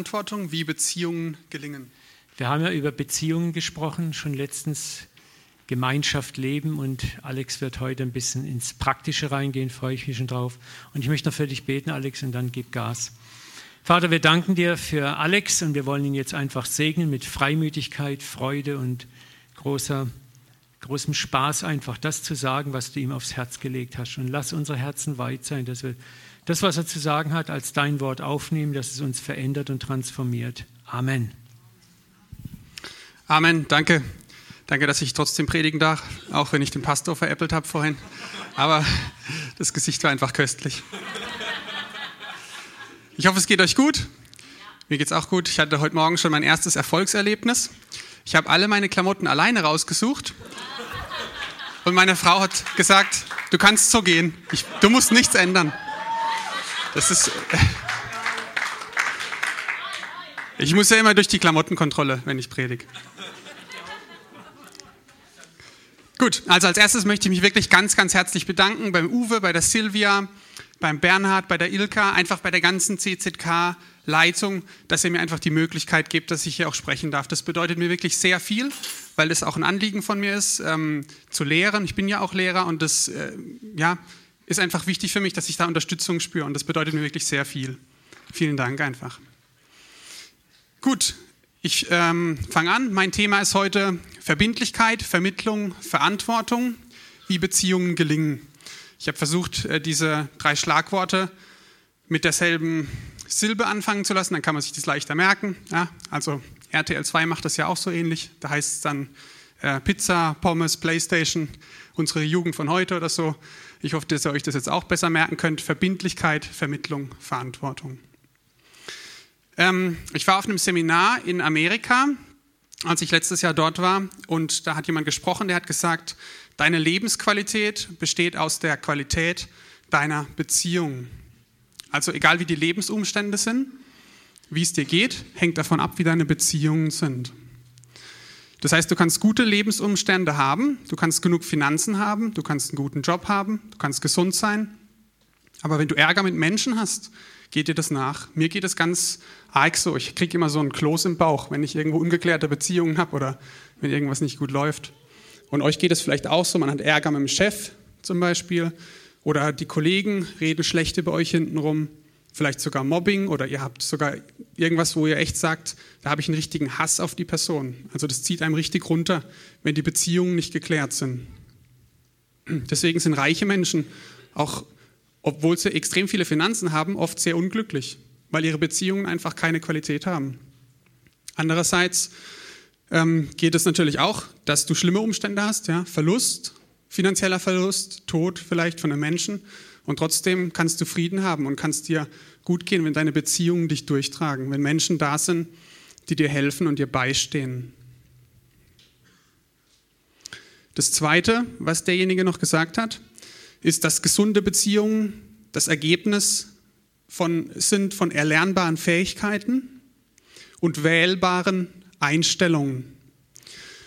Verantwortung, wie Beziehungen gelingen. Wir haben ja über Beziehungen gesprochen, schon letztens Gemeinschaft leben und Alex wird heute ein bisschen ins Praktische reingehen, freue ich mich schon drauf. Und ich möchte noch für dich beten, Alex, und dann gib Gas. Vater, wir danken dir für Alex und wir wollen ihn jetzt einfach segnen mit Freimütigkeit, Freude und großer, großem Spaß, einfach das zu sagen, was du ihm aufs Herz gelegt hast. Und lass unsere Herzen weit sein, dass wir das, was er zu sagen hat, als dein Wort aufnehmen, dass es uns verändert und transformiert. Amen. Amen, danke. Danke, dass ich trotzdem predigen darf, auch wenn ich den Pastor veräppelt habe vorhin. Aber das Gesicht war einfach köstlich. Ich hoffe, es geht euch gut. Mir geht es auch gut. Ich hatte heute Morgen schon mein erstes Erfolgserlebnis. Ich habe alle meine Klamotten alleine rausgesucht. Und meine Frau hat gesagt, du kannst so gehen. Ich, du musst nichts ändern. Das ist. Ich muss ja immer durch die Klamottenkontrolle, wenn ich predige. Gut, also als erstes möchte ich mich wirklich ganz, ganz herzlich bedanken beim Uwe, bei der Silvia, beim Bernhard, bei der Ilka, einfach bei der ganzen CZK-Leitung, dass ihr mir einfach die Möglichkeit gebt, dass ich hier auch sprechen darf. Das bedeutet mir wirklich sehr viel, weil das auch ein Anliegen von mir ist, ähm, zu lehren. Ich bin ja auch Lehrer und das äh, ja, ist einfach wichtig für mich, dass ich da Unterstützung spüre und das bedeutet mir wirklich sehr viel. Vielen Dank einfach. Gut, ich ähm, fange an. Mein Thema ist heute Verbindlichkeit, Vermittlung, Verantwortung, wie Beziehungen gelingen. Ich habe versucht, äh, diese drei Schlagworte mit derselben Silbe anfangen zu lassen, dann kann man sich das leichter merken. Ja, also RTL 2 macht das ja auch so ähnlich. Da heißt es dann äh, Pizza, Pommes, Playstation, unsere Jugend von heute oder so. Ich hoffe, dass ihr euch das jetzt auch besser merken könnt. Verbindlichkeit, Vermittlung, Verantwortung. Ähm, ich war auf einem Seminar in Amerika, als ich letztes Jahr dort war, und da hat jemand gesprochen, der hat gesagt, deine Lebensqualität besteht aus der Qualität deiner Beziehung. Also egal wie die Lebensumstände sind, wie es dir geht, hängt davon ab, wie deine Beziehungen sind. Das heißt, du kannst gute Lebensumstände haben, du kannst genug Finanzen haben, du kannst einen guten Job haben, du kannst gesund sein. Aber wenn du Ärger mit Menschen hast, geht dir das nach. Mir geht es ganz arg so. Ich kriege immer so einen Kloß im Bauch, wenn ich irgendwo ungeklärte Beziehungen habe oder wenn irgendwas nicht gut läuft. Und euch geht es vielleicht auch so. Man hat Ärger mit dem Chef zum Beispiel oder die Kollegen reden schlecht über euch hintenrum. Vielleicht sogar Mobbing oder ihr habt sogar irgendwas, wo ihr echt sagt, da habe ich einen richtigen Hass auf die Person. Also das zieht einem richtig runter, wenn die Beziehungen nicht geklärt sind. Deswegen sind reiche Menschen auch obwohl sie extrem viele Finanzen haben, oft sehr unglücklich, weil ihre Beziehungen einfach keine Qualität haben. Andererseits ähm, geht es natürlich auch, dass du schlimme Umstände hast, ja, Verlust, finanzieller Verlust, Tod vielleicht von einem Menschen und trotzdem kannst du Frieden haben und kannst dir gut gehen, wenn deine Beziehungen dich durchtragen, wenn Menschen da sind, die dir helfen und dir beistehen. Das Zweite, was derjenige noch gesagt hat, ist, dass gesunde Beziehungen das Ergebnis von, sind von erlernbaren Fähigkeiten und wählbaren Einstellungen.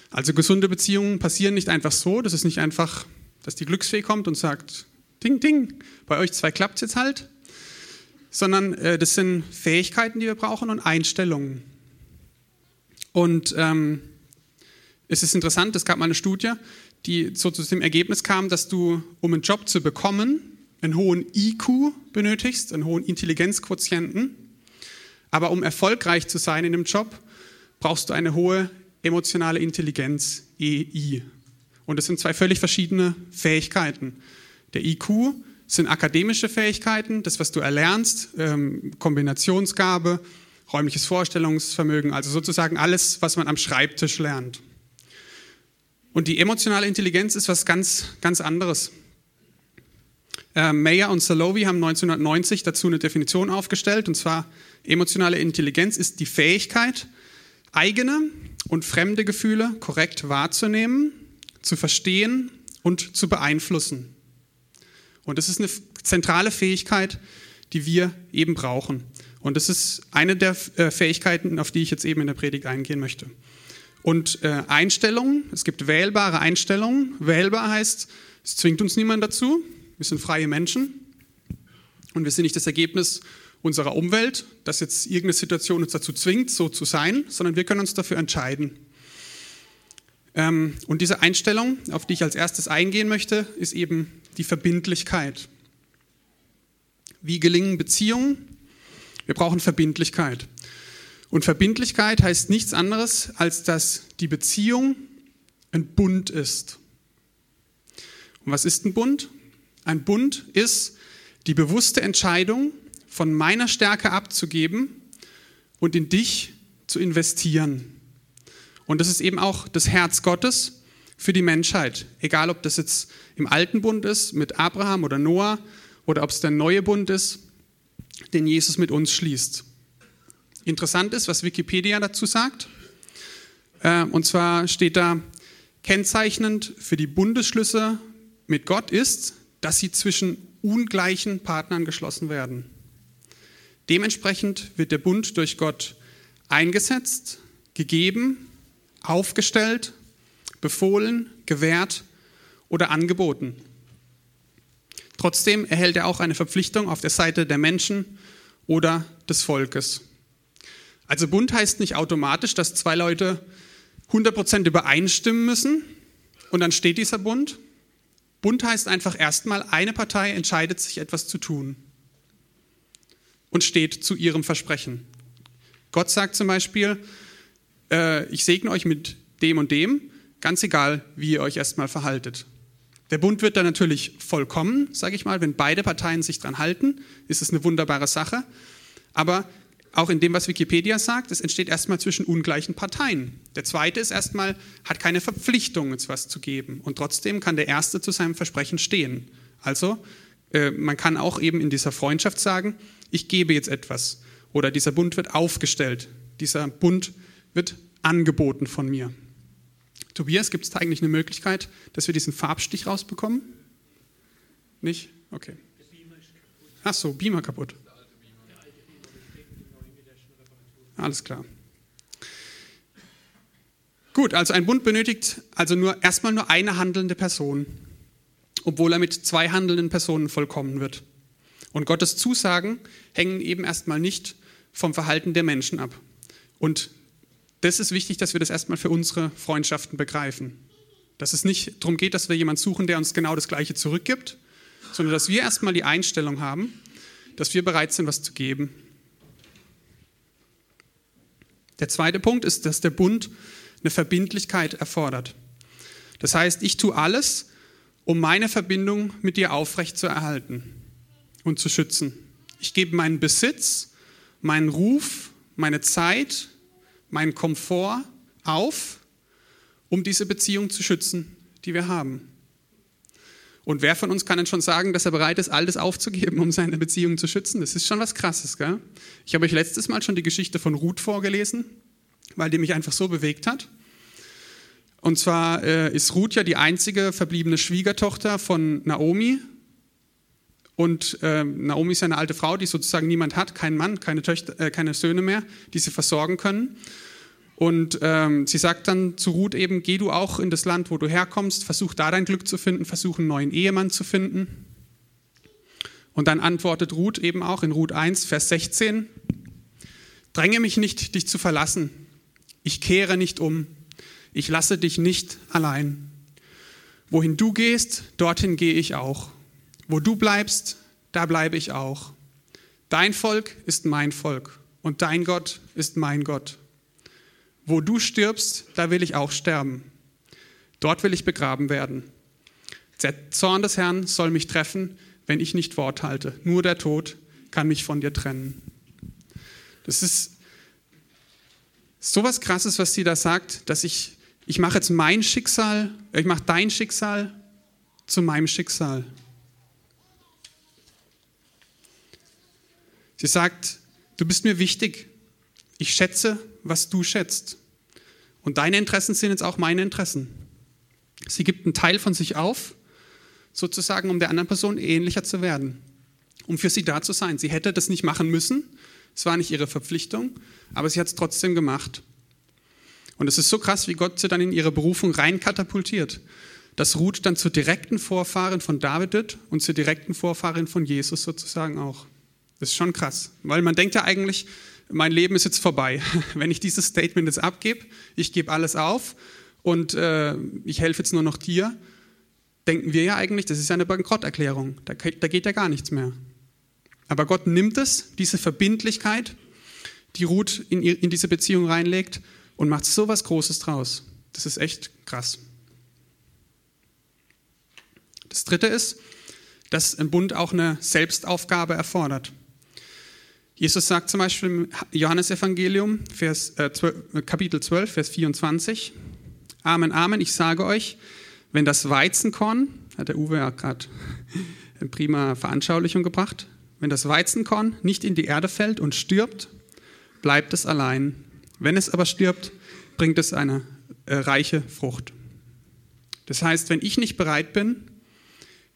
Also gesunde Beziehungen passieren nicht einfach so, das ist nicht einfach, dass die Glücksfee kommt und sagt, ding, ding, bei euch zwei klappt es jetzt halt, sondern äh, das sind Fähigkeiten, die wir brauchen und Einstellungen. Und ähm, es ist interessant, es gab mal eine Studie, die so zu dem Ergebnis kam, dass du, um einen Job zu bekommen, einen hohen IQ benötigst, einen hohen Intelligenzquotienten. Aber um erfolgreich zu sein in dem Job, brauchst du eine hohe emotionale Intelligenz, EI. Und das sind zwei völlig verschiedene Fähigkeiten. Der IQ sind akademische Fähigkeiten, das, was du erlernst, ähm, Kombinationsgabe, räumliches Vorstellungsvermögen, also sozusagen alles, was man am Schreibtisch lernt. Und die emotionale Intelligenz ist was ganz, ganz anderes. Äh, Mayer und Salovi haben 1990 dazu eine Definition aufgestellt, und zwar emotionale Intelligenz ist die Fähigkeit, eigene und fremde Gefühle korrekt wahrzunehmen, zu verstehen und zu beeinflussen. Und das ist eine zentrale Fähigkeit, die wir eben brauchen. Und das ist eine der äh, Fähigkeiten, auf die ich jetzt eben in der Predigt eingehen möchte. Und äh, Einstellungen, es gibt wählbare Einstellungen. Wählbar heißt, es zwingt uns niemand dazu. Wir sind freie Menschen und wir sind nicht das Ergebnis unserer Umwelt, dass jetzt irgendeine Situation uns dazu zwingt, so zu sein, sondern wir können uns dafür entscheiden. Ähm, und diese Einstellung, auf die ich als erstes eingehen möchte, ist eben die Verbindlichkeit. Wie gelingen Beziehungen? Wir brauchen Verbindlichkeit. Und Verbindlichkeit heißt nichts anderes, als dass die Beziehung ein Bund ist. Und was ist ein Bund? Ein Bund ist die bewusste Entscheidung, von meiner Stärke abzugeben und in dich zu investieren. Und das ist eben auch das Herz Gottes für die Menschheit. Egal, ob das jetzt im alten Bund ist mit Abraham oder Noah oder ob es der neue Bund ist, den Jesus mit uns schließt. Interessant ist, was Wikipedia dazu sagt. Äh, und zwar steht da, kennzeichnend für die Bundesschlüsse mit Gott ist, dass sie zwischen ungleichen Partnern geschlossen werden. Dementsprechend wird der Bund durch Gott eingesetzt, gegeben, aufgestellt, befohlen, gewährt oder angeboten. Trotzdem erhält er auch eine Verpflichtung auf der Seite der Menschen oder des Volkes. Also Bund heißt nicht automatisch, dass zwei Leute 100% übereinstimmen müssen und dann steht dieser Bund. Bund heißt einfach erstmal, eine Partei entscheidet sich etwas zu tun und steht zu ihrem Versprechen. Gott sagt zum Beispiel, äh, ich segne euch mit dem und dem, ganz egal, wie ihr euch erstmal verhaltet. Der Bund wird dann natürlich vollkommen, sage ich mal, wenn beide Parteien sich dran halten, ist es eine wunderbare Sache. Aber auch in dem, was Wikipedia sagt, es entsteht erstmal zwischen ungleichen Parteien. Der zweite ist erstmal, hat keine Verpflichtung, uns was zu geben. Und trotzdem kann der erste zu seinem Versprechen stehen. Also, äh, man kann auch eben in dieser Freundschaft sagen, ich gebe jetzt etwas. Oder dieser Bund wird aufgestellt. Dieser Bund wird angeboten von mir. Tobias, gibt es da eigentlich eine Möglichkeit, dass wir diesen Farbstich rausbekommen? Nicht? Okay. Ach so, Beamer kaputt. Alles klar. Gut, also ein Bund benötigt also nur erstmal nur eine handelnde Person, obwohl er mit zwei handelnden Personen vollkommen wird. Und Gottes Zusagen hängen eben erstmal nicht vom Verhalten der Menschen ab. Und das ist wichtig, dass wir das erstmal für unsere Freundschaften begreifen. Dass es nicht darum geht, dass wir jemanden suchen, der uns genau das Gleiche zurückgibt, sondern dass wir erstmal die Einstellung haben, dass wir bereit sind, was zu geben. Der zweite Punkt ist, dass der Bund eine Verbindlichkeit erfordert. Das heißt, ich tue alles, um meine Verbindung mit dir aufrecht zu erhalten und zu schützen. Ich gebe meinen Besitz, meinen Ruf, meine Zeit, meinen Komfort auf, um diese Beziehung zu schützen, die wir haben. Und wer von uns kann denn schon sagen, dass er bereit ist, alles aufzugeben, um seine Beziehung zu schützen? Das ist schon was Krasses. Gell? Ich habe euch letztes Mal schon die Geschichte von Ruth vorgelesen, weil die mich einfach so bewegt hat. Und zwar äh, ist Ruth ja die einzige verbliebene Schwiegertochter von Naomi, und äh, Naomi ist eine alte Frau, die sozusagen niemand hat, keinen Mann, keine, Töchter, äh, keine Söhne mehr, die sie versorgen können. Und ähm, sie sagt dann zu Ruth eben, geh du auch in das Land, wo du herkommst, versuch da dein Glück zu finden, versuch einen neuen Ehemann zu finden. Und dann antwortet Ruth eben auch in Ruth 1, Vers 16, dränge mich nicht, dich zu verlassen. Ich kehre nicht um. Ich lasse dich nicht allein. Wohin du gehst, dorthin gehe ich auch. Wo du bleibst, da bleibe ich auch. Dein Volk ist mein Volk und dein Gott ist mein Gott. Wo du stirbst, da will ich auch sterben. Dort will ich begraben werden. Der Zorn des Herrn soll mich treffen, wenn ich nicht Wort halte. Nur der Tod kann mich von dir trennen. Das ist so was Krasses, was sie da sagt, dass ich, ich mache jetzt mein Schicksal, ich mache dein Schicksal zu meinem Schicksal. Sie sagt, du bist mir wichtig. Ich schätze, was du schätzt. Und deine Interessen sind jetzt auch meine Interessen. Sie gibt einen Teil von sich auf, sozusagen, um der anderen Person ähnlicher zu werden, um für sie da zu sein. Sie hätte das nicht machen müssen, es war nicht ihre Verpflichtung, aber sie hat es trotzdem gemacht. Und es ist so krass, wie Gott sie dann in ihre Berufung rein katapultiert, dass Ruth dann zur direkten Vorfahrin von David und zur direkten Vorfahrin von Jesus sozusagen auch. Das ist schon krass, weil man denkt ja eigentlich, mein Leben ist jetzt vorbei. Wenn ich dieses Statement jetzt abgebe, ich gebe alles auf und äh, ich helfe jetzt nur noch dir, denken wir ja eigentlich, das ist ja eine Bankrotterklärung. Da, da geht ja gar nichts mehr. Aber Gott nimmt es, diese Verbindlichkeit, die Ruth in, in diese Beziehung reinlegt und macht so was Großes draus. Das ist echt krass. Das dritte ist, dass ein Bund auch eine Selbstaufgabe erfordert. Jesus sagt zum Beispiel im Johannesevangelium, Vers, äh, 12, Kapitel 12, Vers 24, Amen, Amen, ich sage euch, wenn das Weizenkorn, hat der Uwe ja gerade eine prima Veranschaulichung gebracht, wenn das Weizenkorn nicht in die Erde fällt und stirbt, bleibt es allein. Wenn es aber stirbt, bringt es eine äh, reiche Frucht. Das heißt, wenn ich nicht bereit bin,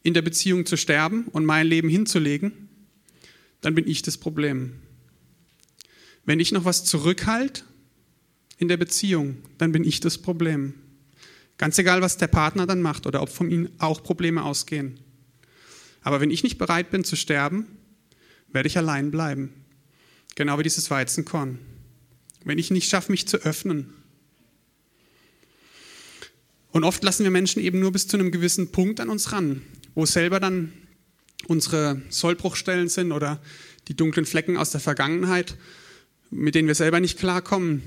in der Beziehung zu sterben und mein Leben hinzulegen, dann bin ich das Problem. Wenn ich noch was zurückhalte in der Beziehung, dann bin ich das Problem. Ganz egal, was der Partner dann macht oder ob von ihm auch Probleme ausgehen. Aber wenn ich nicht bereit bin zu sterben, werde ich allein bleiben. Genau wie dieses Weizenkorn. Wenn ich nicht schaffe, mich zu öffnen. Und oft lassen wir Menschen eben nur bis zu einem gewissen Punkt an uns ran, wo selber dann unsere Sollbruchstellen sind oder die dunklen Flecken aus der Vergangenheit, mit denen wir selber nicht klarkommen.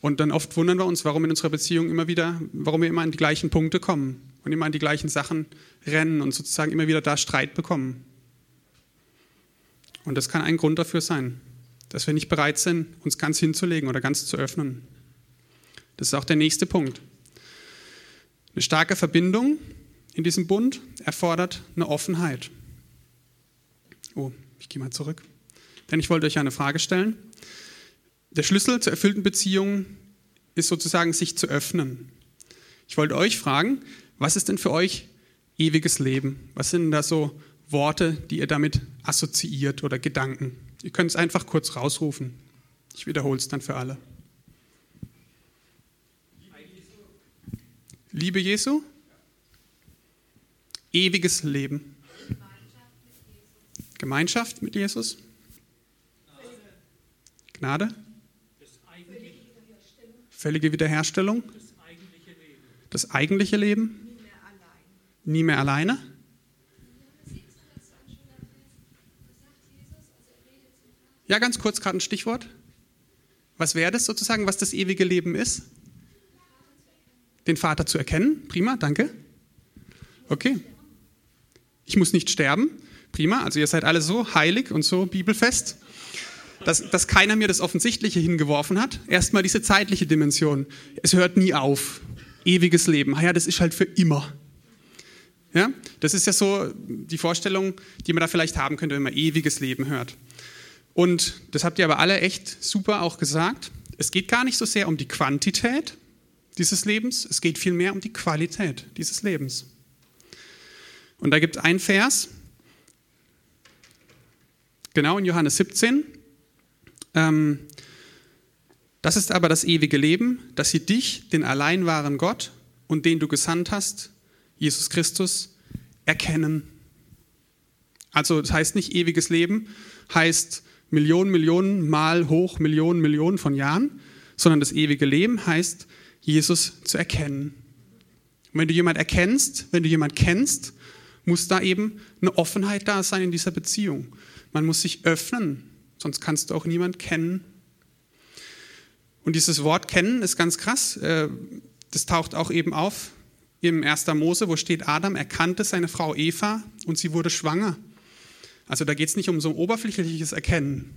Und dann oft wundern wir uns, warum in unserer Beziehung immer wieder, warum wir immer an die gleichen Punkte kommen und immer an die gleichen Sachen rennen und sozusagen immer wieder da Streit bekommen. Und das kann ein Grund dafür sein, dass wir nicht bereit sind, uns ganz hinzulegen oder ganz zu öffnen. Das ist auch der nächste Punkt. Eine starke Verbindung in diesem Bund erfordert eine Offenheit. Oh, ich gehe mal zurück. Denn ich wollte euch eine Frage stellen. Der Schlüssel zur erfüllten Beziehung ist sozusagen, sich zu öffnen. Ich wollte euch fragen, was ist denn für euch ewiges Leben? Was sind da so Worte, die ihr damit assoziiert oder Gedanken? Ihr könnt es einfach kurz rausrufen. Ich wiederhole es dann für alle. Liebe Jesu? Ewiges Leben. Gemeinschaft mit Jesus? Gnade? Völlige Wiederherstellung? Das eigentliche Leben? Nie mehr alleine? Ja, ganz kurz gerade ein Stichwort. Was wäre das sozusagen, was das ewige Leben ist? Den Vater zu erkennen. Prima, danke. Okay. Ich muss nicht sterben. Prima, also ihr seid alle so heilig und so bibelfest, dass, dass keiner mir das Offensichtliche hingeworfen hat. Erstmal diese zeitliche Dimension. Es hört nie auf. Ewiges Leben. Ah ja, das ist halt für immer. Ja, das ist ja so die Vorstellung, die man da vielleicht haben könnte, wenn man ewiges Leben hört. Und das habt ihr aber alle echt super auch gesagt. Es geht gar nicht so sehr um die Quantität dieses Lebens, es geht vielmehr um die Qualität dieses Lebens. Und da gibt es einen Vers, genau in Johannes 17. Ähm, das ist aber das ewige Leben, dass sie dich, den allein wahren Gott und den du gesandt hast, Jesus Christus, erkennen. Also das heißt nicht ewiges Leben, heißt Millionen, Millionen mal hoch, Millionen, Millionen von Jahren, sondern das ewige Leben heißt, Jesus zu erkennen. Und wenn du jemand erkennst, wenn du jemand kennst, muss da eben eine Offenheit da sein in dieser Beziehung. Man muss sich öffnen, sonst kannst du auch niemand kennen. Und dieses Wort kennen ist ganz krass. Äh, das taucht auch eben auf im 1. Mose, wo steht, Adam erkannte seine Frau Eva und sie wurde schwanger. Also da geht es nicht um so ein oberflächliches Erkennen.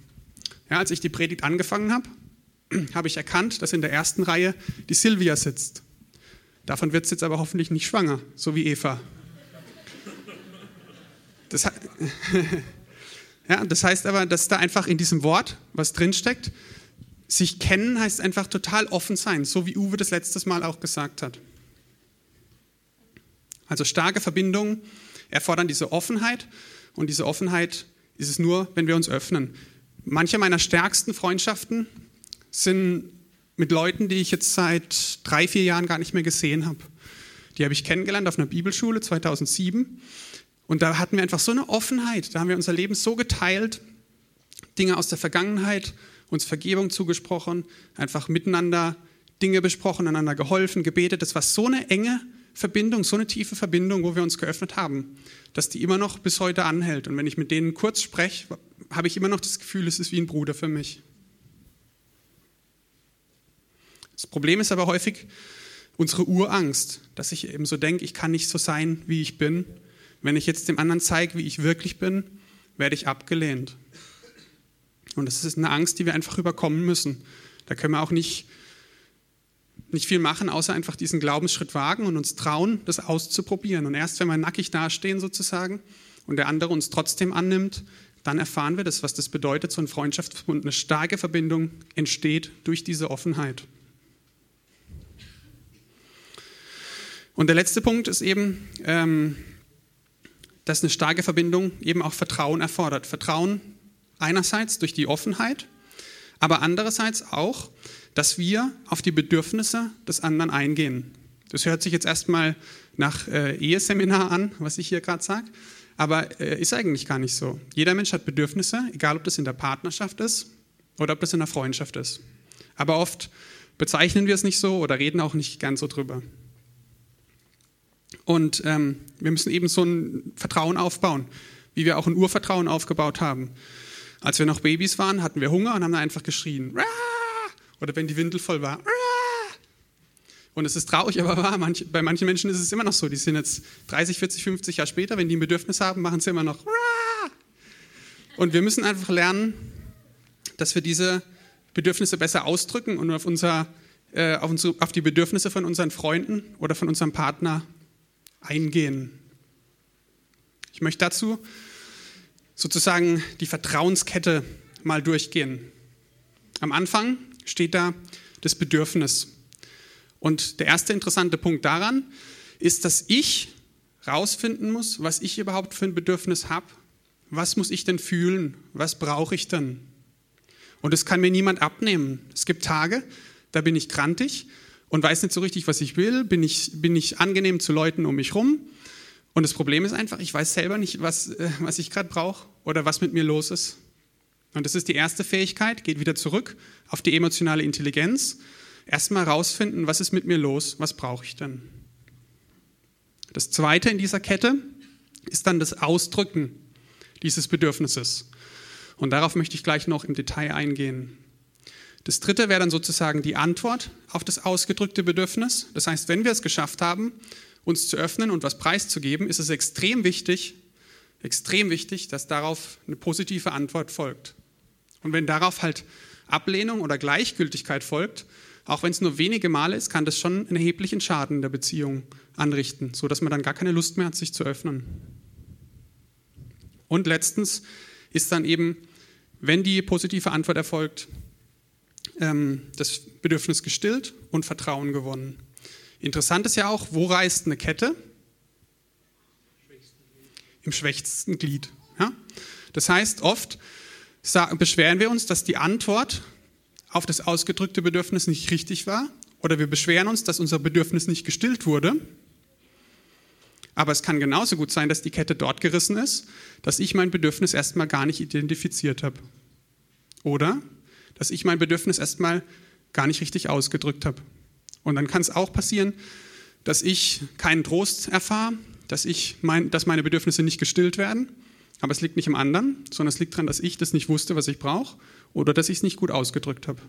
Ja, als ich die Predigt angefangen habe, habe ich erkannt, dass in der ersten Reihe die Silvia sitzt. Davon wird sie jetzt aber hoffentlich nicht schwanger, so wie Eva. Das, ja, das heißt aber, dass da einfach in diesem Wort was drinsteckt. Sich kennen heißt einfach total offen sein, so wie Uwe das letztes Mal auch gesagt hat. Also starke Verbindungen erfordern diese Offenheit und diese Offenheit ist es nur, wenn wir uns öffnen. Manche meiner stärksten Freundschaften sind mit Leuten, die ich jetzt seit drei, vier Jahren gar nicht mehr gesehen habe. Die habe ich kennengelernt auf einer Bibelschule 2007. Und da hatten wir einfach so eine Offenheit. Da haben wir unser Leben so geteilt. Dinge aus der Vergangenheit, uns Vergebung zugesprochen, einfach miteinander Dinge besprochen, einander geholfen, gebetet. Das war so eine enge Verbindung, so eine tiefe Verbindung, wo wir uns geöffnet haben, dass die immer noch bis heute anhält. Und wenn ich mit denen kurz spreche, habe ich immer noch das Gefühl, es ist wie ein Bruder für mich. Das Problem ist aber häufig unsere Urangst, dass ich eben so denke, ich kann nicht so sein, wie ich bin. Wenn ich jetzt dem anderen zeige, wie ich wirklich bin, werde ich abgelehnt. Und das ist eine Angst, die wir einfach überkommen müssen. Da können wir auch nicht, nicht viel machen, außer einfach diesen Glaubensschritt wagen und uns trauen, das auszuprobieren. Und erst wenn wir nackig dastehen sozusagen und der andere uns trotzdem annimmt, dann erfahren wir das, was das bedeutet, so ein Freundschaftsbund, eine starke Verbindung entsteht durch diese Offenheit. Und der letzte Punkt ist eben, ähm, dass eine starke Verbindung eben auch Vertrauen erfordert. Vertrauen einerseits durch die Offenheit, aber andererseits auch, dass wir auf die Bedürfnisse des anderen eingehen. Das hört sich jetzt erstmal nach äh, Eheseminar an, was ich hier gerade sage, aber äh, ist eigentlich gar nicht so. Jeder Mensch hat Bedürfnisse, egal ob das in der Partnerschaft ist oder ob das in der Freundschaft ist. Aber oft bezeichnen wir es nicht so oder reden auch nicht gern so drüber. Und ähm, wir müssen eben so ein Vertrauen aufbauen, wie wir auch ein Urvertrauen aufgebaut haben. Als wir noch Babys waren, hatten wir Hunger und haben dann einfach geschrien. Oder wenn die Windel voll war. Und es ist traurig, aber wahr. Manch, bei manchen Menschen ist es immer noch so. Die sind jetzt 30, 40, 50 Jahre später, wenn die ein Bedürfnis haben, machen sie immer noch. Und wir müssen einfach lernen, dass wir diese Bedürfnisse besser ausdrücken und auf, unser, äh, auf, unsere, auf die Bedürfnisse von unseren Freunden oder von unserem Partner eingehen. Ich möchte dazu sozusagen die Vertrauenskette mal durchgehen. Am Anfang steht da das Bedürfnis. Und der erste interessante Punkt daran ist, dass ich rausfinden muss, was ich überhaupt für ein Bedürfnis habe. Was muss ich denn fühlen? Was brauche ich denn? Und das kann mir niemand abnehmen. Es gibt Tage, da bin ich krantig und weiß nicht so richtig, was ich will, bin ich, bin ich angenehm zu Leuten um mich rum. Und das Problem ist einfach, ich weiß selber nicht, was, äh, was ich gerade brauche oder was mit mir los ist. Und das ist die erste Fähigkeit, geht wieder zurück auf die emotionale Intelligenz. Erstmal rausfinden, was ist mit mir los, was brauche ich denn. Das zweite in dieser Kette ist dann das Ausdrücken dieses Bedürfnisses. Und darauf möchte ich gleich noch im Detail eingehen. Das dritte wäre dann sozusagen die Antwort auf das ausgedrückte Bedürfnis. Das heißt, wenn wir es geschafft haben, uns zu öffnen und was preiszugeben, ist es extrem wichtig, extrem wichtig, dass darauf eine positive Antwort folgt. Und wenn darauf halt Ablehnung oder Gleichgültigkeit folgt, auch wenn es nur wenige Male ist, kann das schon einen erheblichen Schaden in der Beziehung anrichten, sodass man dann gar keine Lust mehr hat, sich zu öffnen. Und letztens ist dann eben, wenn die positive Antwort erfolgt, ähm, das Bedürfnis gestillt und Vertrauen gewonnen. Interessant ist ja auch, wo reißt eine Kette? Im schwächsten Glied. Ja? Das heißt, oft beschweren wir uns, dass die Antwort auf das ausgedrückte Bedürfnis nicht richtig war oder wir beschweren uns, dass unser Bedürfnis nicht gestillt wurde. Aber es kann genauso gut sein, dass die Kette dort gerissen ist, dass ich mein Bedürfnis erstmal gar nicht identifiziert habe. Oder dass ich mein Bedürfnis erstmal gar nicht richtig ausgedrückt habe. Und dann kann es auch passieren, dass ich keinen Trost erfahre, dass, mein, dass meine Bedürfnisse nicht gestillt werden. Aber es liegt nicht im anderen, sondern es liegt daran, dass ich das nicht wusste, was ich brauche oder dass ich es nicht gut ausgedrückt habe.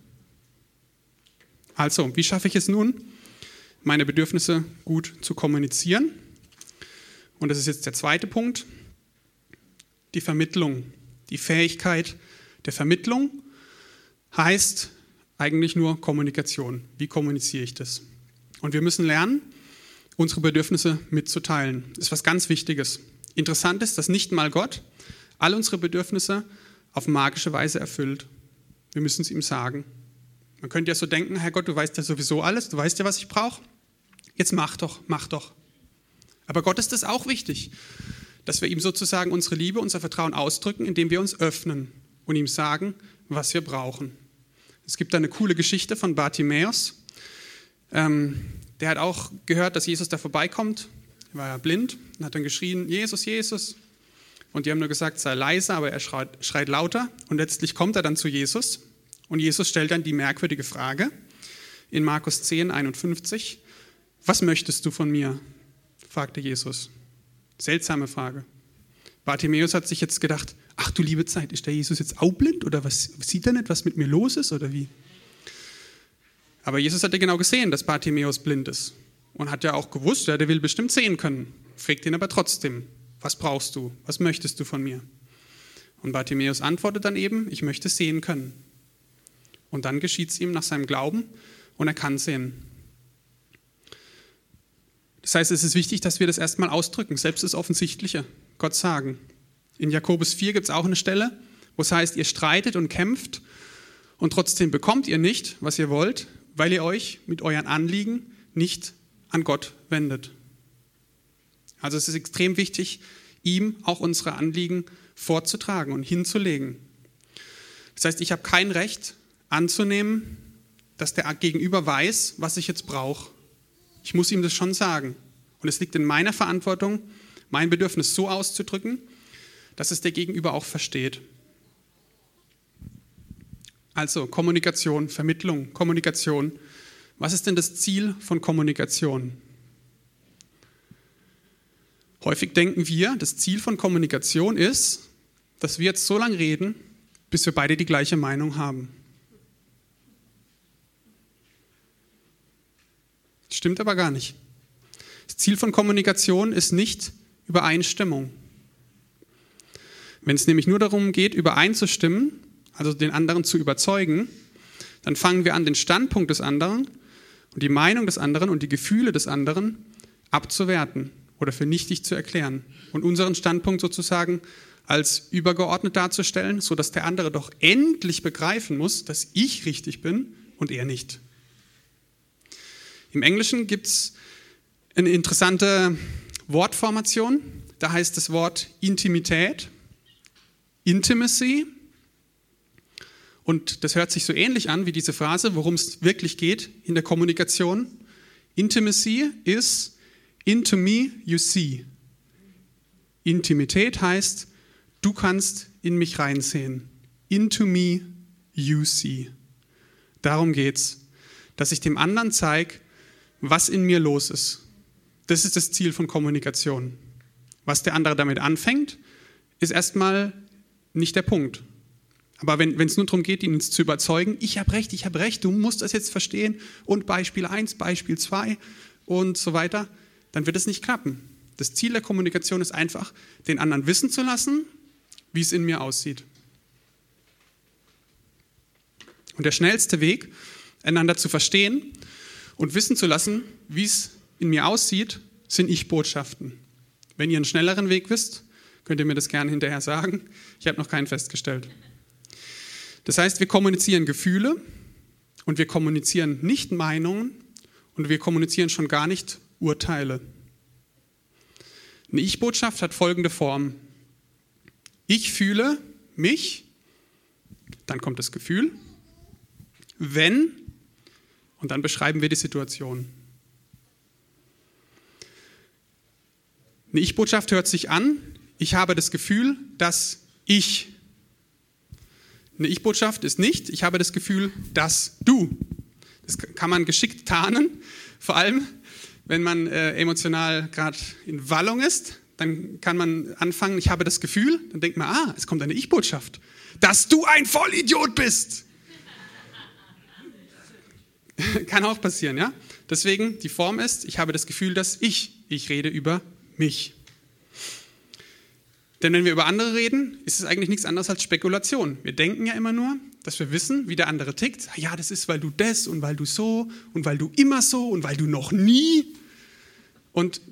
Also, wie schaffe ich es nun, meine Bedürfnisse gut zu kommunizieren? Und das ist jetzt der zweite Punkt, die Vermittlung, die Fähigkeit der Vermittlung heißt eigentlich nur Kommunikation. Wie kommuniziere ich das? Und wir müssen lernen, unsere Bedürfnisse mitzuteilen. Das ist was ganz Wichtiges. Interessant ist, dass nicht mal Gott all unsere Bedürfnisse auf magische Weise erfüllt. Wir müssen es ihm sagen. Man könnte ja so denken, Herr Gott, du weißt ja sowieso alles, du weißt ja, was ich brauche. Jetzt mach doch, mach doch. Aber Gott ist es auch wichtig, dass wir ihm sozusagen unsere Liebe, unser Vertrauen ausdrücken, indem wir uns öffnen und ihm sagen, was wir brauchen. Es gibt da eine coole Geschichte von Bartimäus. Ähm, der hat auch gehört, dass Jesus da vorbeikommt. Er war ja blind und hat dann geschrien, Jesus, Jesus, Und die haben nur gesagt, sei leise, aber er schreit, schreit lauter. Und letztlich kommt er dann zu Jesus. Und Jesus stellt dann die merkwürdige Frage in Markus 10, 51. Was möchtest du von mir? fragte Jesus. Seltsame Frage. Bartimäus hat sich jetzt gedacht, ach du liebe Zeit, ist der Jesus jetzt auch blind oder was sieht er nicht, was mit mir los ist oder wie? Aber Jesus hat ja genau gesehen, dass Bartimäus blind ist und hat ja auch gewusst, ja, der will bestimmt sehen können. Fragt ihn aber trotzdem, was brauchst du? Was möchtest du von mir? Und Bartimäus antwortet dann eben, ich möchte sehen können. Und dann geschieht es ihm nach seinem Glauben und er kann sehen. Das heißt, es ist wichtig, dass wir das erstmal ausdrücken, selbst das Offensichtliche, Gott sagen. In Jakobus 4 gibt es auch eine Stelle, wo es heißt, ihr streitet und kämpft und trotzdem bekommt ihr nicht, was ihr wollt, weil ihr euch mit euren Anliegen nicht an Gott wendet. Also es ist extrem wichtig, ihm auch unsere Anliegen vorzutragen und hinzulegen. Das heißt, ich habe kein Recht anzunehmen, dass der Gegenüber weiß, was ich jetzt brauche. Ich muss ihm das schon sagen. Und es liegt in meiner Verantwortung, mein Bedürfnis so auszudrücken, dass es der Gegenüber auch versteht. Also Kommunikation, Vermittlung, Kommunikation. Was ist denn das Ziel von Kommunikation? Häufig denken wir, das Ziel von Kommunikation ist, dass wir jetzt so lange reden, bis wir beide die gleiche Meinung haben. Stimmt aber gar nicht. Das Ziel von Kommunikation ist nicht Übereinstimmung. Wenn es nämlich nur darum geht, übereinzustimmen, also den anderen zu überzeugen, dann fangen wir an, den Standpunkt des anderen und die Meinung des anderen und die Gefühle des anderen abzuwerten oder für nichtig zu erklären und unseren Standpunkt sozusagen als übergeordnet darzustellen, sodass der andere doch endlich begreifen muss, dass ich richtig bin und er nicht. Im Englischen gibt es eine interessante Wortformation. Da heißt das Wort Intimität, Intimacy. Und das hört sich so ähnlich an wie diese Phrase, worum es wirklich geht in der Kommunikation. Intimacy ist into me you see. Intimität heißt, du kannst in mich reinsehen. Into me you see. Darum geht's, dass ich dem anderen zeige, was in mir los ist. Das ist das Ziel von Kommunikation. Was der andere damit anfängt, ist erstmal nicht der Punkt. Aber wenn es nur darum geht, ihn zu überzeugen, ich habe recht, ich habe recht, du musst das jetzt verstehen und Beispiel 1, Beispiel 2 und so weiter, dann wird es nicht klappen. Das Ziel der Kommunikation ist einfach, den anderen wissen zu lassen, wie es in mir aussieht. Und der schnellste Weg, einander zu verstehen, und wissen zu lassen, wie es in mir aussieht, sind Ich-Botschaften. Wenn ihr einen schnelleren Weg wisst, könnt ihr mir das gerne hinterher sagen. Ich habe noch keinen festgestellt. Das heißt, wir kommunizieren Gefühle und wir kommunizieren nicht Meinungen und wir kommunizieren schon gar nicht Urteile. Eine Ich-Botschaft hat folgende Form. Ich fühle mich, dann kommt das Gefühl, wenn und dann beschreiben wir die Situation. Eine Ich-Botschaft hört sich an, ich habe das Gefühl, dass ich. Eine Ich-Botschaft ist nicht, ich habe das Gefühl, dass du. Das kann man geschickt tarnen, vor allem wenn man äh, emotional gerade in Wallung ist. Dann kann man anfangen, ich habe das Gefühl, dann denkt man, ah, es kommt eine Ich-Botschaft, dass du ein Vollidiot bist. Kann auch passieren, ja? Deswegen, die Form ist, ich habe das Gefühl, dass ich, ich rede über mich. Denn wenn wir über andere reden, ist es eigentlich nichts anderes als Spekulation. Wir denken ja immer nur, dass wir wissen, wie der andere tickt. Ja, das ist, weil du das und weil du so und weil du immer so und weil du noch nie. Und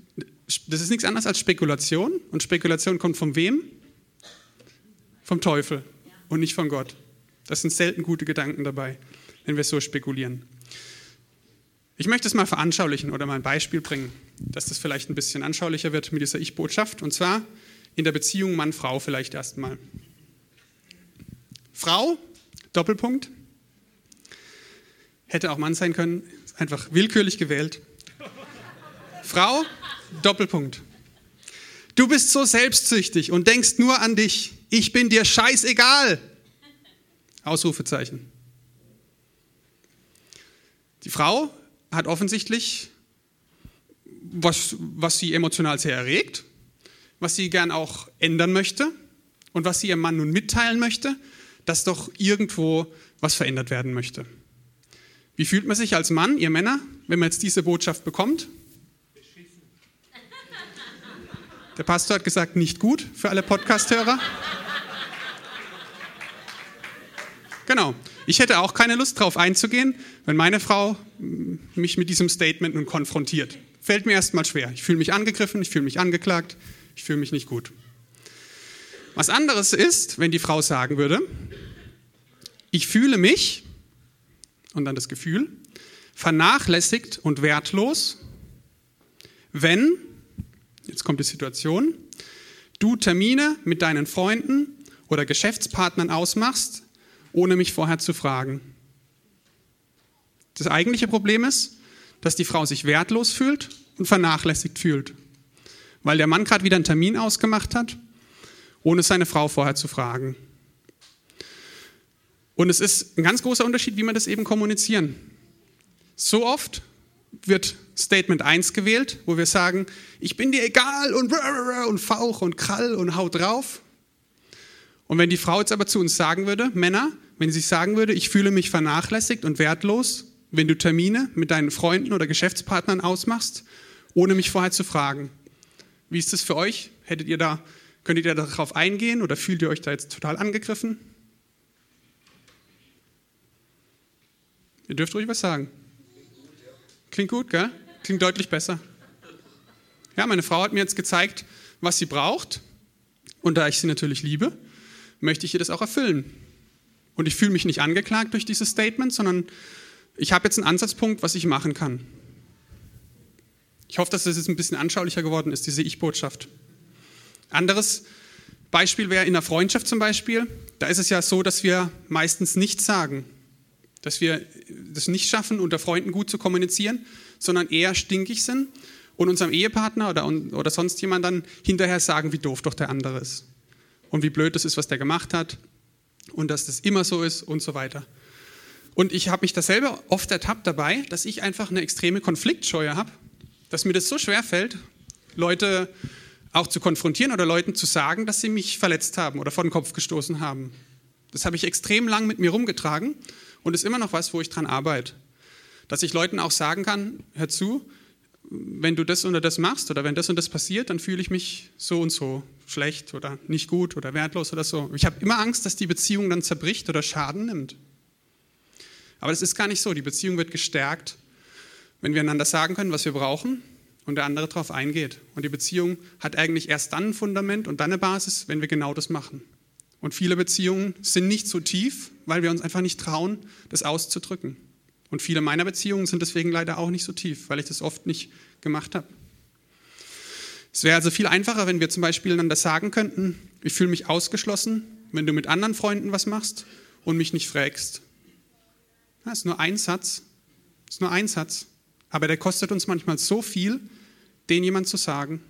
das ist nichts anderes als Spekulation. Und Spekulation kommt von wem? Vom Teufel und nicht von Gott. Das sind selten gute Gedanken dabei, wenn wir so spekulieren. Ich möchte es mal veranschaulichen oder mal ein Beispiel bringen, dass das vielleicht ein bisschen anschaulicher wird mit dieser Ich-Botschaft. Und zwar in der Beziehung Mann-Frau vielleicht erstmal. Frau, Doppelpunkt, hätte auch Mann sein können, einfach willkürlich gewählt. Frau, Doppelpunkt. Du bist so selbstsüchtig und denkst nur an dich. Ich bin dir scheißegal. Ausrufezeichen. Die Frau hat offensichtlich was, was sie emotional sehr erregt, was sie gern auch ändern möchte und was sie ihrem Mann nun mitteilen möchte, dass doch irgendwo was verändert werden möchte. Wie fühlt man sich als Mann, ihr Männer, wenn man jetzt diese Botschaft bekommt? Der Pastor hat gesagt, nicht gut für alle Podcasthörer. Genau. Ich hätte auch keine Lust darauf einzugehen, wenn meine Frau mich mit diesem Statement nun konfrontiert. Fällt mir erstmal schwer. Ich fühle mich angegriffen, ich fühle mich angeklagt, ich fühle mich nicht gut. Was anderes ist, wenn die Frau sagen würde, ich fühle mich, und dann das Gefühl, vernachlässigt und wertlos, wenn jetzt kommt die Situation, du Termine mit deinen Freunden oder Geschäftspartnern ausmachst, ohne mich vorher zu fragen. Das eigentliche Problem ist, dass die Frau sich wertlos fühlt und vernachlässigt fühlt, weil der Mann gerade wieder einen Termin ausgemacht hat, ohne seine Frau vorher zu fragen. Und es ist ein ganz großer Unterschied, wie man das eben kommunizieren. So oft wird Statement 1 gewählt, wo wir sagen, ich bin dir egal und, und fauch und krall und haut drauf. Und wenn die Frau jetzt aber zu uns sagen würde, Männer, wenn sie sagen würde, ich fühle mich vernachlässigt und wertlos, wenn du Termine mit deinen Freunden oder Geschäftspartnern ausmachst, ohne mich vorher zu fragen. Wie ist das für euch? Hättet ihr da, könntet ihr darauf eingehen oder fühlt ihr euch da jetzt total angegriffen? Ihr dürft ruhig was sagen. Klingt gut, gell? Klingt deutlich besser. Ja, meine Frau hat mir jetzt gezeigt, was sie braucht. Und da ich sie natürlich liebe, möchte ich ihr das auch erfüllen. Und ich fühle mich nicht angeklagt durch dieses Statement, sondern ich habe jetzt einen Ansatzpunkt, was ich machen kann. Ich hoffe, dass das jetzt ein bisschen anschaulicher geworden ist, diese Ich-Botschaft. Anderes Beispiel wäre in der Freundschaft zum Beispiel. Da ist es ja so, dass wir meistens nichts sagen dass wir das nicht schaffen, unter Freunden gut zu kommunizieren, sondern eher stinkig sind und unserem Ehepartner oder, oder sonst jemand dann hinterher sagen, wie doof doch der andere ist und wie blöd das ist, was der gemacht hat und dass das immer so ist und so weiter. Und ich habe mich da selber oft ertappt dabei, dass ich einfach eine extreme Konfliktscheue habe, dass mir das so schwer fällt, Leute auch zu konfrontieren oder Leuten zu sagen, dass sie mich verletzt haben oder vor den Kopf gestoßen haben. Das habe ich extrem lang mit mir rumgetragen und ist immer noch was, wo ich dran arbeite. Dass ich Leuten auch sagen kann, hör zu, wenn du das oder das machst oder wenn das und das passiert, dann fühle ich mich so und so schlecht oder nicht gut oder wertlos oder so. Ich habe immer Angst, dass die Beziehung dann zerbricht oder Schaden nimmt. Aber das ist gar nicht so. Die Beziehung wird gestärkt, wenn wir einander sagen können, was wir brauchen und der andere darauf eingeht. Und die Beziehung hat eigentlich erst dann ein Fundament und dann eine Basis, wenn wir genau das machen. Und viele Beziehungen sind nicht so tief, weil wir uns einfach nicht trauen, das auszudrücken. Und viele meiner Beziehungen sind deswegen leider auch nicht so tief, weil ich das oft nicht gemacht habe. Es wäre also viel einfacher, wenn wir zum Beispiel einander sagen könnten, ich fühle mich ausgeschlossen, wenn du mit anderen Freunden was machst und mich nicht fragst. Das ist nur ein Satz, das ist nur ein Satz, aber der kostet uns manchmal so viel, den jemand zu sagen.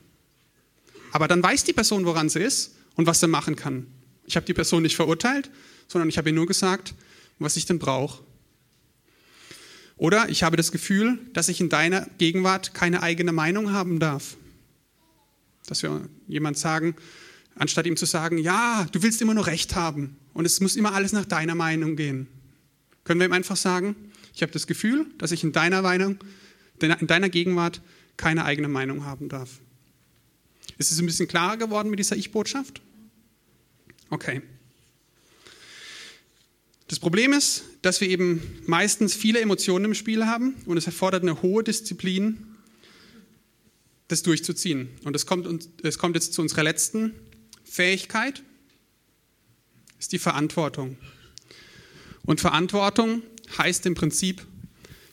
Aber dann weiß die Person, woran sie ist und was sie machen kann. Ich habe die Person nicht verurteilt, sondern ich habe ihr nur gesagt, was ich denn brauche. Oder ich habe das Gefühl, dass ich in deiner Gegenwart keine eigene Meinung haben darf. Dass wir jemand sagen, anstatt ihm zu sagen, ja, du willst immer nur Recht haben und es muss immer alles nach deiner Meinung gehen, können wir ihm einfach sagen, ich habe das Gefühl, dass ich in deiner Meinung, in deiner Gegenwart keine eigene Meinung haben darf. Ist es ein bisschen klarer geworden mit dieser Ich-Botschaft? Okay. Das Problem ist, dass wir eben meistens viele Emotionen im Spiel haben und es erfordert eine hohe Disziplin, das durchzuziehen. Und es kommt, es kommt jetzt zu unserer letzten Fähigkeit, ist die Verantwortung. Und Verantwortung heißt im Prinzip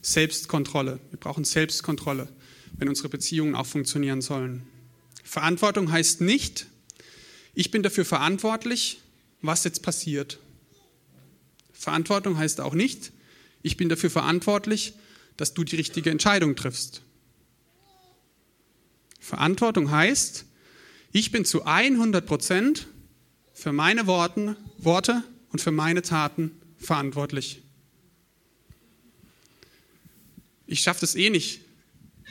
Selbstkontrolle. Wir brauchen Selbstkontrolle, wenn unsere Beziehungen auch funktionieren sollen. Verantwortung heißt nicht, ich bin dafür verantwortlich, was jetzt passiert. Verantwortung heißt auch nicht, ich bin dafür verantwortlich, dass du die richtige Entscheidung triffst. Verantwortung heißt, Ich bin zu 100 Prozent für meine Worten, Worte und für meine Taten verantwortlich. Ich schaffe es eh nicht,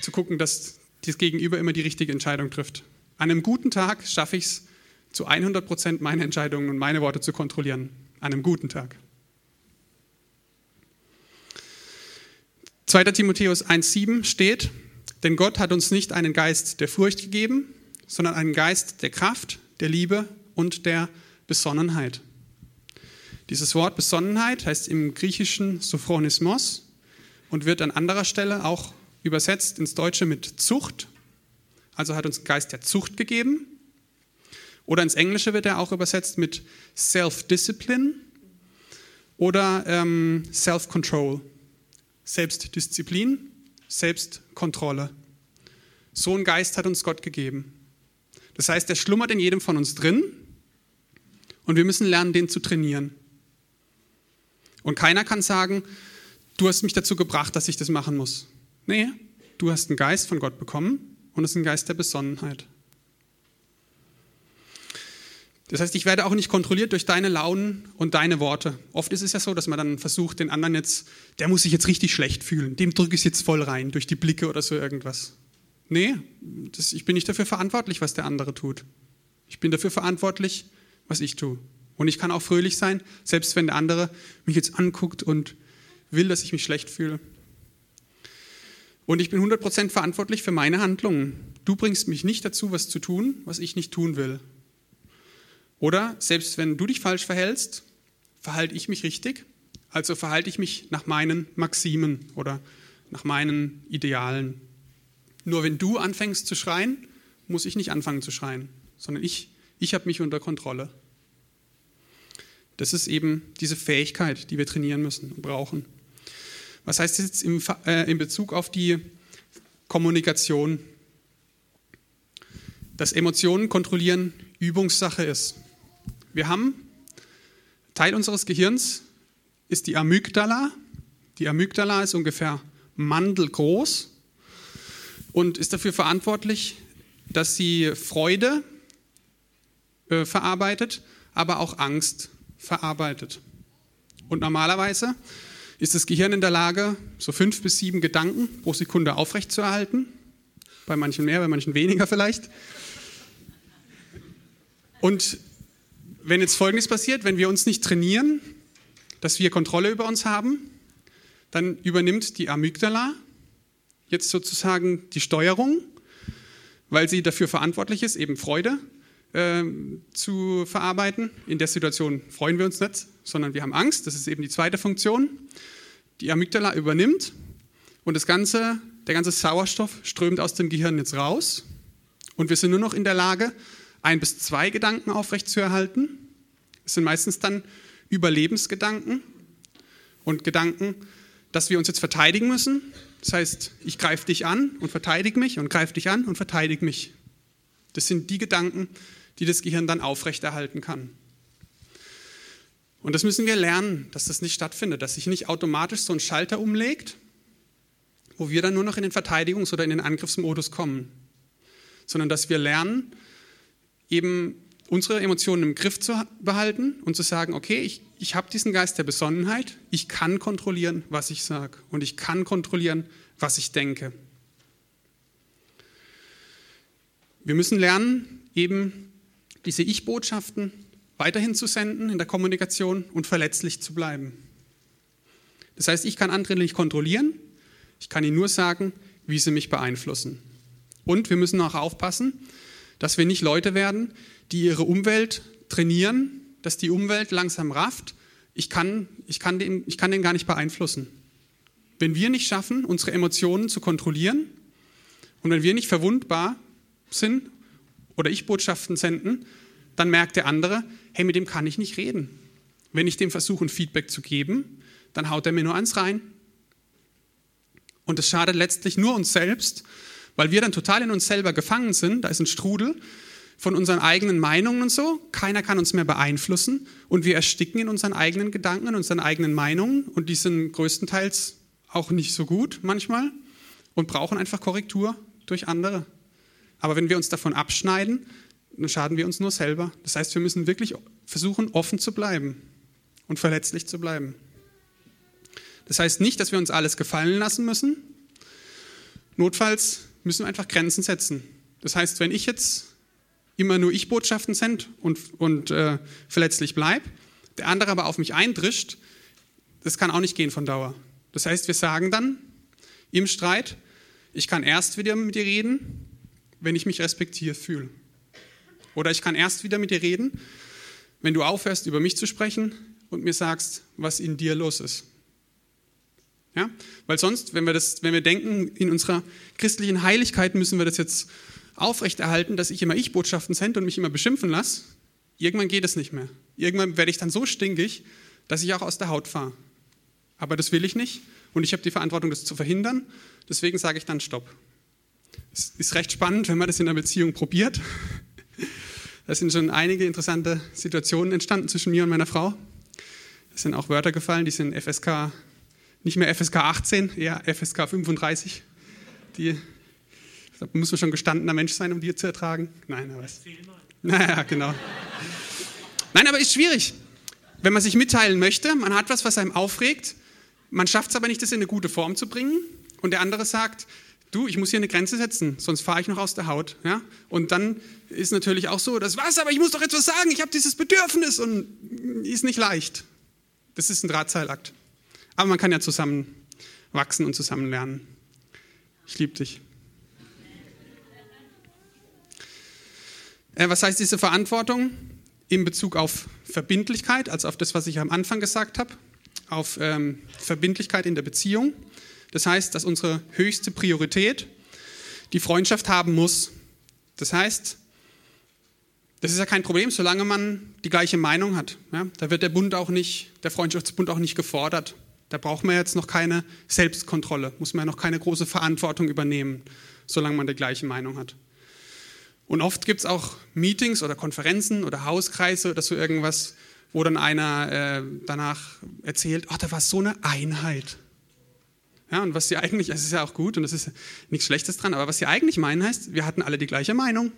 zu gucken, dass das Gegenüber immer die richtige Entscheidung trifft. An einem guten Tag schaffe ich es, zu 100 Prozent meine Entscheidungen und meine Worte zu kontrollieren. An einem guten Tag. 2. Timotheus 1,7 steht, denn Gott hat uns nicht einen Geist der Furcht gegeben, sondern einen Geist der Kraft, der Liebe und der Besonnenheit. Dieses Wort Besonnenheit heißt im Griechischen Sophronismos und wird an anderer Stelle auch übersetzt ins Deutsche mit Zucht. Also hat uns einen Geist der Zucht gegeben. Oder ins Englische wird er auch übersetzt mit Self-Discipline oder ähm, Self-Control. Selbstdisziplin, Selbstkontrolle. So einen Geist hat uns Gott gegeben. Das heißt, er schlummert in jedem von uns drin und wir müssen lernen, den zu trainieren. Und keiner kann sagen, du hast mich dazu gebracht, dass ich das machen muss. Nee, du hast einen Geist von Gott bekommen und es ist ein Geist der Besonnenheit. Das heißt, ich werde auch nicht kontrolliert durch deine Launen und deine Worte. Oft ist es ja so, dass man dann versucht, den anderen jetzt, der muss sich jetzt richtig schlecht fühlen, dem drücke ich es jetzt voll rein, durch die Blicke oder so irgendwas. Nee, das, ich bin nicht dafür verantwortlich, was der andere tut. Ich bin dafür verantwortlich, was ich tue. Und ich kann auch fröhlich sein, selbst wenn der andere mich jetzt anguckt und will, dass ich mich schlecht fühle. Und ich bin 100% verantwortlich für meine Handlungen. Du bringst mich nicht dazu, was zu tun, was ich nicht tun will. Oder selbst wenn du dich falsch verhältst, verhalte ich mich richtig, also verhalte ich mich nach meinen Maximen oder nach meinen Idealen. Nur wenn du anfängst zu schreien, muss ich nicht anfangen zu schreien, sondern ich, ich habe mich unter Kontrolle. Das ist eben diese Fähigkeit, die wir trainieren müssen und brauchen. Was heißt das jetzt im, äh, in Bezug auf die Kommunikation? Dass Emotionen kontrollieren Übungssache ist. Wir haben, Teil unseres Gehirns ist die Amygdala. Die Amygdala ist ungefähr mandelgroß und ist dafür verantwortlich, dass sie Freude äh, verarbeitet, aber auch Angst verarbeitet. Und normalerweise ist das Gehirn in der Lage, so fünf bis sieben Gedanken pro Sekunde aufrechtzuerhalten. Bei manchen mehr, bei manchen weniger vielleicht. Und wenn jetzt Folgendes passiert, wenn wir uns nicht trainieren, dass wir Kontrolle über uns haben, dann übernimmt die Amygdala jetzt sozusagen die Steuerung, weil sie dafür verantwortlich ist, eben Freude äh, zu verarbeiten. In der Situation freuen wir uns nicht, sondern wir haben Angst. Das ist eben die zweite Funktion. Die Amygdala übernimmt und das ganze, der ganze Sauerstoff strömt aus dem Gehirn jetzt raus und wir sind nur noch in der Lage, ein bis zwei Gedanken aufrechtzuerhalten. Es sind meistens dann Überlebensgedanken und Gedanken, dass wir uns jetzt verteidigen müssen. Das heißt, ich greife dich an und verteidige mich und greife dich an und verteidige mich. Das sind die Gedanken, die das Gehirn dann aufrechterhalten kann. Und das müssen wir lernen, dass das nicht stattfindet, dass sich nicht automatisch so ein Schalter umlegt, wo wir dann nur noch in den Verteidigungs- oder in den Angriffsmodus kommen, sondern dass wir lernen, eben unsere Emotionen im Griff zu behalten und zu sagen, okay, ich, ich habe diesen Geist der Besonnenheit, ich kann kontrollieren, was ich sage und ich kann kontrollieren, was ich denke. Wir müssen lernen, eben diese Ich-Botschaften weiterhin zu senden in der Kommunikation und verletzlich zu bleiben. Das heißt, ich kann andere nicht kontrollieren, ich kann ihnen nur sagen, wie sie mich beeinflussen. Und wir müssen auch aufpassen, dass wir nicht Leute werden, die ihre Umwelt trainieren, dass die Umwelt langsam rafft. Ich kann, ich, kann den, ich kann den gar nicht beeinflussen. Wenn wir nicht schaffen, unsere Emotionen zu kontrollieren und wenn wir nicht verwundbar sind oder ich Botschaften senden, dann merkt der andere, hey, mit dem kann ich nicht reden. Wenn ich dem versuche, ein Feedback zu geben, dann haut er mir nur eins rein. Und das schadet letztlich nur uns selbst weil wir dann total in uns selber gefangen sind. Da ist ein Strudel von unseren eigenen Meinungen und so. Keiner kann uns mehr beeinflussen und wir ersticken in unseren eigenen Gedanken, in unseren eigenen Meinungen und die sind größtenteils auch nicht so gut manchmal und brauchen einfach Korrektur durch andere. Aber wenn wir uns davon abschneiden, dann schaden wir uns nur selber. Das heißt, wir müssen wirklich versuchen, offen zu bleiben und verletzlich zu bleiben. Das heißt nicht, dass wir uns alles gefallen lassen müssen. Notfalls müssen wir einfach Grenzen setzen. Das heißt, wenn ich jetzt immer nur ich Botschaften sende und, und äh, verletzlich bleibe, der andere aber auf mich eindrischt, das kann auch nicht gehen von Dauer. Das heißt, wir sagen dann im Streit, ich kann erst wieder mit dir reden, wenn ich mich respektiert fühle. Oder ich kann erst wieder mit dir reden, wenn du aufhörst, über mich zu sprechen und mir sagst, was in dir los ist. Ja? Weil sonst, wenn wir, das, wenn wir denken, in unserer christlichen Heiligkeit müssen wir das jetzt aufrechterhalten, dass ich immer Ich-Botschaften sende und mich immer beschimpfen lasse, irgendwann geht es nicht mehr. Irgendwann werde ich dann so stinkig, dass ich auch aus der Haut fahre. Aber das will ich nicht und ich habe die Verantwortung, das zu verhindern. Deswegen sage ich dann Stopp. Es ist recht spannend, wenn man das in einer Beziehung probiert. Da sind schon einige interessante Situationen entstanden zwischen mir und meiner Frau. Es sind auch Wörter gefallen, die sind FSK, nicht mehr FSK 18, eher FSK 35. Die da muss man schon gestandener Mensch sein, um die zu ertragen. Nein, aber es. Naja, genau. Nein, aber ist schwierig. Wenn man sich mitteilen möchte, man hat was, was einem aufregt, man schafft es aber nicht, das in eine gute Form zu bringen. Und der andere sagt, du, ich muss hier eine Grenze setzen, sonst fahre ich noch aus der Haut. Ja? Und dann ist natürlich auch so, das was, aber ich muss doch etwas sagen, ich habe dieses Bedürfnis und ist nicht leicht. Das ist ein Drahtseilakt. Aber man kann ja zusammen wachsen und zusammen lernen. Ich liebe dich. Äh, was heißt diese Verantwortung? In Bezug auf Verbindlichkeit, also auf das, was ich am Anfang gesagt habe, auf ähm, Verbindlichkeit in der Beziehung. Das heißt, dass unsere höchste Priorität die Freundschaft haben muss. Das heißt, das ist ja kein Problem, solange man die gleiche Meinung hat. Ja, da wird der Bund auch nicht, der Freundschaftsbund auch nicht gefordert. Da braucht man jetzt noch keine Selbstkontrolle, muss man ja noch keine große Verantwortung übernehmen, solange man die gleiche Meinung hat. Und oft gibt es auch Meetings oder Konferenzen oder Hauskreise oder so irgendwas, wo dann einer äh, danach erzählt, oh, da war so eine Einheit. Ja, und was sie eigentlich, es ist ja auch gut und es ist nichts Schlechtes dran, aber was sie eigentlich meinen heißt, wir hatten alle die gleiche Meinung.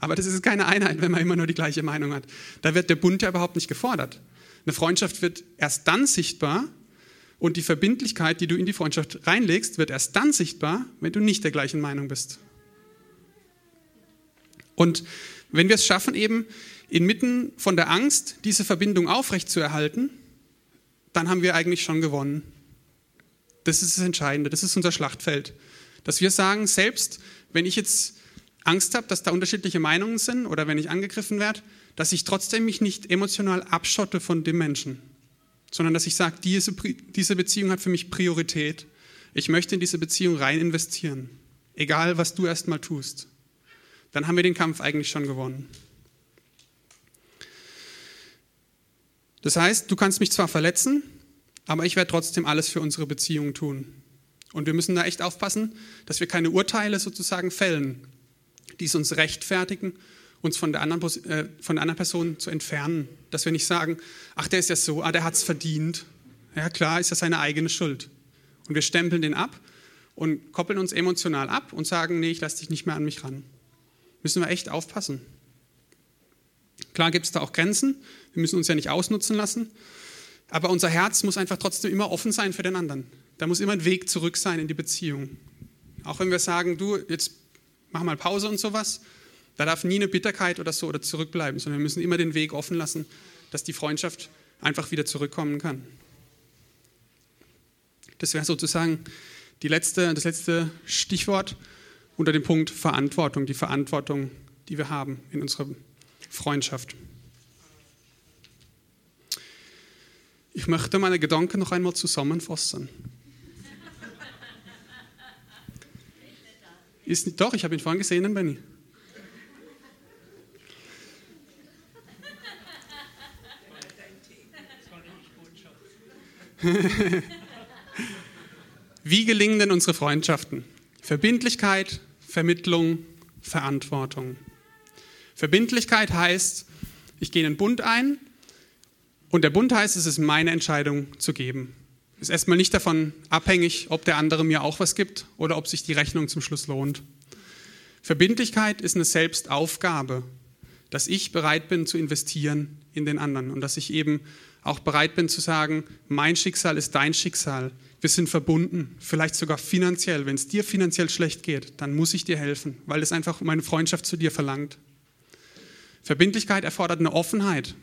aber das ist keine Einheit, wenn man immer nur die gleiche Meinung hat. Da wird der Bund ja überhaupt nicht gefordert. Eine Freundschaft wird erst dann sichtbar und die Verbindlichkeit, die du in die Freundschaft reinlegst, wird erst dann sichtbar, wenn du nicht der gleichen Meinung bist. Und wenn wir es schaffen, eben inmitten von der Angst diese Verbindung aufrechtzuerhalten, dann haben wir eigentlich schon gewonnen. Das ist das Entscheidende, das ist unser Schlachtfeld. Dass wir sagen, selbst wenn ich jetzt Angst habe, dass da unterschiedliche Meinungen sind oder wenn ich angegriffen werde, dass ich trotzdem mich nicht emotional abschotte von dem Menschen, sondern dass ich sage, diese, diese Beziehung hat für mich Priorität. Ich möchte in diese Beziehung rein investieren, egal was du erstmal tust. Dann haben wir den Kampf eigentlich schon gewonnen. Das heißt, du kannst mich zwar verletzen, aber ich werde trotzdem alles für unsere Beziehung tun. Und wir müssen da echt aufpassen, dass wir keine Urteile sozusagen fällen, die es uns rechtfertigen, uns von der, anderen, äh, von der anderen Person zu entfernen. Dass wir nicht sagen, ach, der ist ja so, ah, der hat es verdient. Ja, klar, ist ja seine eigene Schuld. Und wir stempeln den ab und koppeln uns emotional ab und sagen, nee, ich lasse dich nicht mehr an mich ran. Müssen wir echt aufpassen. Klar gibt es da auch Grenzen, wir müssen uns ja nicht ausnutzen lassen, aber unser Herz muss einfach trotzdem immer offen sein für den anderen. Da muss immer ein Weg zurück sein in die Beziehung. Auch wenn wir sagen, du, jetzt mach mal Pause und sowas, da darf nie eine Bitterkeit oder so oder zurückbleiben, sondern wir müssen immer den Weg offen lassen, dass die Freundschaft einfach wieder zurückkommen kann. Das wäre sozusagen die letzte, das letzte Stichwort unter dem Punkt Verantwortung, die Verantwortung, die wir haben in unserer Freundschaft. Ich möchte meine Gedanken noch einmal zusammenfassen. Ist nicht, doch, ich habe ihn vorhin gesehen, Benny. Wie gelingen denn unsere Freundschaften? Verbindlichkeit, Vermittlung, Verantwortung. Verbindlichkeit heißt, ich gehe in einen Bund ein und der Bund heißt, es ist meine Entscheidung zu geben. Ist erstmal nicht davon abhängig, ob der andere mir auch was gibt oder ob sich die Rechnung zum Schluss lohnt. Verbindlichkeit ist eine Selbstaufgabe, dass ich bereit bin zu investieren in den anderen und dass ich eben auch bereit bin zu sagen, mein Schicksal ist dein Schicksal. Wir sind verbunden, vielleicht sogar finanziell. Wenn es dir finanziell schlecht geht, dann muss ich dir helfen, weil es einfach meine Freundschaft zu dir verlangt. Verbindlichkeit erfordert eine Offenheit,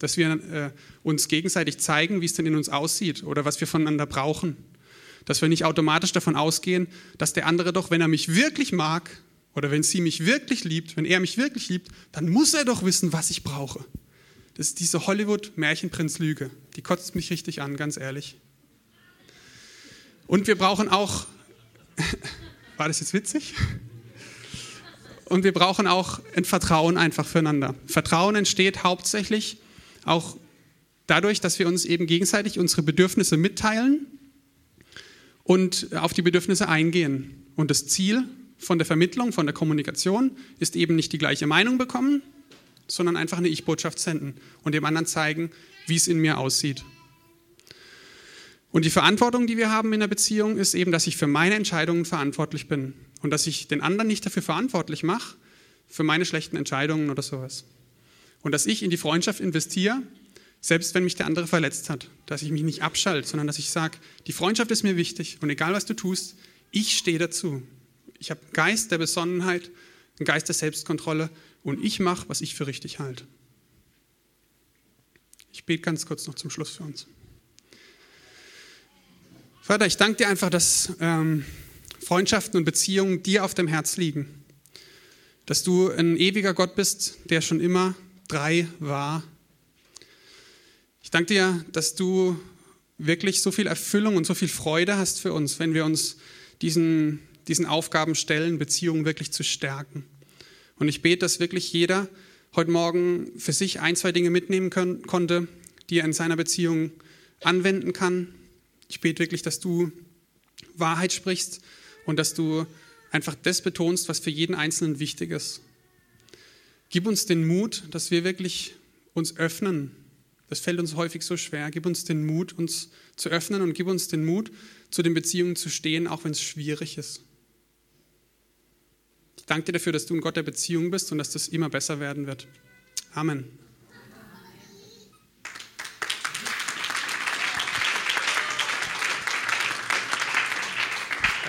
dass wir äh, uns gegenseitig zeigen, wie es denn in uns aussieht oder was wir voneinander brauchen. Dass wir nicht automatisch davon ausgehen, dass der andere doch, wenn er mich wirklich mag oder wenn sie mich wirklich liebt, wenn er mich wirklich liebt, dann muss er doch wissen, was ich brauche. Das ist diese Hollywood-Märchenprinz-Lüge. Die kotzt mich richtig an, ganz ehrlich. Und wir brauchen auch, war das jetzt witzig? Und wir brauchen auch ein Vertrauen einfach füreinander. Vertrauen entsteht hauptsächlich auch dadurch, dass wir uns eben gegenseitig unsere Bedürfnisse mitteilen und auf die Bedürfnisse eingehen. Und das Ziel von der Vermittlung, von der Kommunikation ist eben nicht die gleiche Meinung bekommen, sondern einfach eine Ich-Botschaft senden und dem anderen zeigen, wie es in mir aussieht. Und die Verantwortung, die wir haben in der Beziehung, ist eben, dass ich für meine Entscheidungen verantwortlich bin und dass ich den anderen nicht dafür verantwortlich mache, für meine schlechten Entscheidungen oder sowas. Und dass ich in die Freundschaft investiere, selbst wenn mich der andere verletzt hat. Dass ich mich nicht abschalte, sondern dass ich sage, die Freundschaft ist mir wichtig und egal was du tust, ich stehe dazu. Ich habe einen Geist der Besonnenheit, einen Geist der Selbstkontrolle und ich mache, was ich für richtig halte. Ich bete ganz kurz noch zum Schluss für uns. Vater, ich danke dir einfach, dass ähm, Freundschaften und Beziehungen dir auf dem Herz liegen. Dass du ein ewiger Gott bist, der schon immer drei war. Ich danke dir, dass du wirklich so viel Erfüllung und so viel Freude hast für uns, wenn wir uns diesen, diesen Aufgaben stellen, Beziehungen wirklich zu stärken. Und ich bete, dass wirklich jeder heute Morgen für sich ein, zwei Dinge mitnehmen können, konnte, die er in seiner Beziehung anwenden kann. Ich bete wirklich, dass du Wahrheit sprichst und dass du einfach das betonst, was für jeden Einzelnen wichtig ist. Gib uns den Mut, dass wir wirklich uns öffnen. Das fällt uns häufig so schwer. Gib uns den Mut, uns zu öffnen und gib uns den Mut, zu den Beziehungen zu stehen, auch wenn es schwierig ist. Ich danke dir dafür, dass du ein Gott der Beziehung bist und dass das immer besser werden wird. Amen.